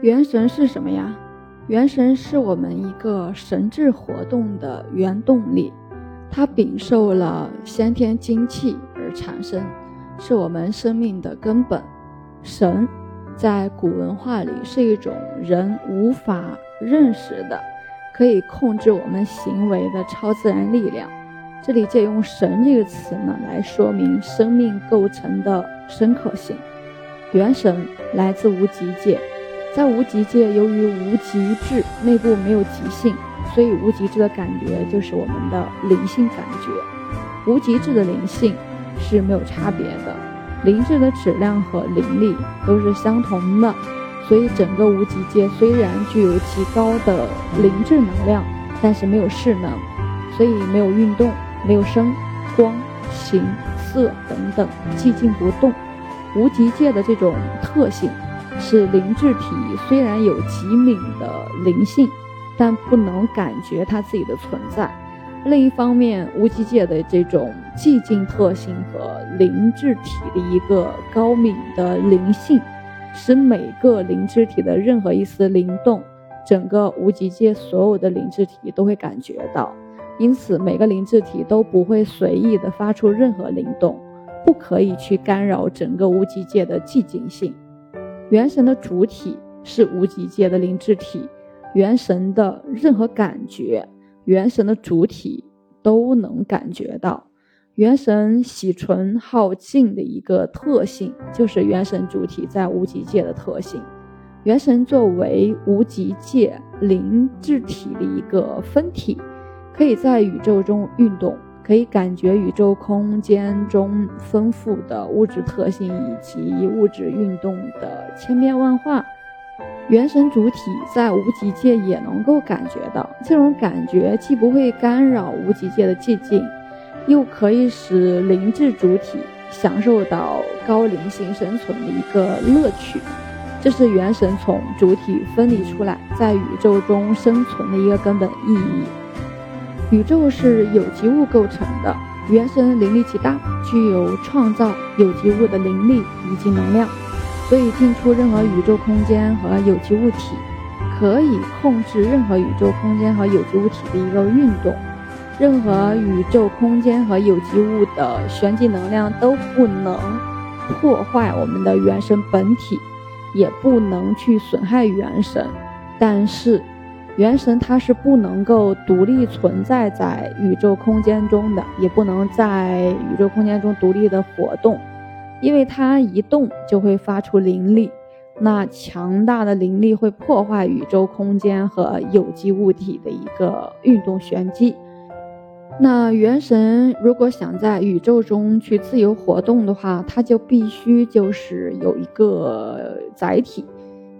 元神是什么呀？元神是我们一个神智活动的原动力，它禀受了先天精气而产生，是我们生命的根本。神在古文化里是一种人无法认识的，可以控制我们行为的超自然力量。这里借用“神”这个词呢，来说明生命构成的深刻性。元神来自无极界。在无极界，由于无极志内部没有极性，所以无极志的感觉就是我们的灵性感觉。无极志的灵性是没有差别的，灵智的质量和灵力都是相同的。所以整个无极界虽然具有极高的灵智能量，但是没有势能，所以没有运动，没有声、光、形、色等等，寂静不动。无极界的这种特性。是灵智体虽然有极敏的灵性，但不能感觉它自己的存在。另一方面，无极界的这种寂静特性和灵智体的一个高敏的灵性，使每个灵智体的任何一丝灵动，整个无极界所有的灵智体都会感觉到。因此，每个灵智体都不会随意的发出任何灵动，不可以去干扰整个无极界的寂静性。元神的主体是无极界的灵智体，元神的任何感觉，元神的主体都能感觉到。元神喜纯好静的一个特性，就是元神主体在无极界的特性。元神作为无极界灵智体的一个分体，可以在宇宙中运动。可以感觉宇宙空间中丰富的物质特性以及物质运动的千变万化，元神主体在无极界也能够感觉到。这种感觉既不会干扰无极界的寂静，又可以使灵智主体享受到高灵性生存的一个乐趣。这是元神从主体分离出来，在宇宙中生存的一个根本意义。宇宙是有机物构成的，元神灵力极大，具有创造有机物的灵力以及能量，所以进出任何宇宙空间和有机物体，可以控制任何宇宙空间和有机物体的一个运动。任何宇宙空间和有机物的旋即能量都不能破坏我们的元神本体，也不能去损害元神，但是。元神它是不能够独立存在在宇宙空间中的，也不能在宇宙空间中独立的活动，因为它一动就会发出灵力，那强大的灵力会破坏宇宙空间和有机物体的一个运动玄机。那元神如果想在宇宙中去自由活动的话，它就必须就是有一个载体。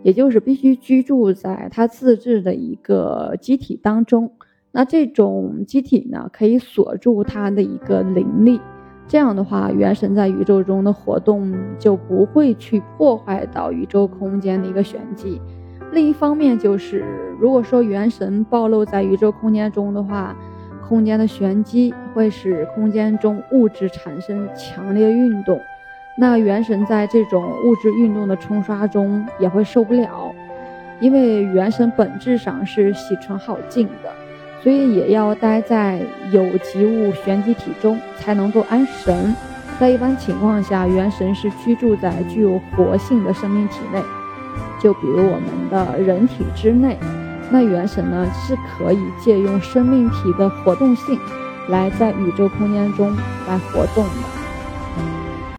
也就是必须居住在它自制的一个机体当中，那这种机体呢，可以锁住它的一个灵力，这样的话，元神在宇宙中的活动就不会去破坏到宇宙空间的一个玄机。另一方面，就是如果说元神暴露在宇宙空间中的话，空间的玄机会使空间中物质产生强烈运动。那元神在这种物质运动的冲刷中也会受不了，因为元神本质上是喜纯好静的，所以也要待在有机物玄机体中才能够安神。在一般情况下，元神是居住在具有活性的生命体内，就比如我们的人体之内。那元神呢是可以借用生命体的活动性，来在宇宙空间中来活动的。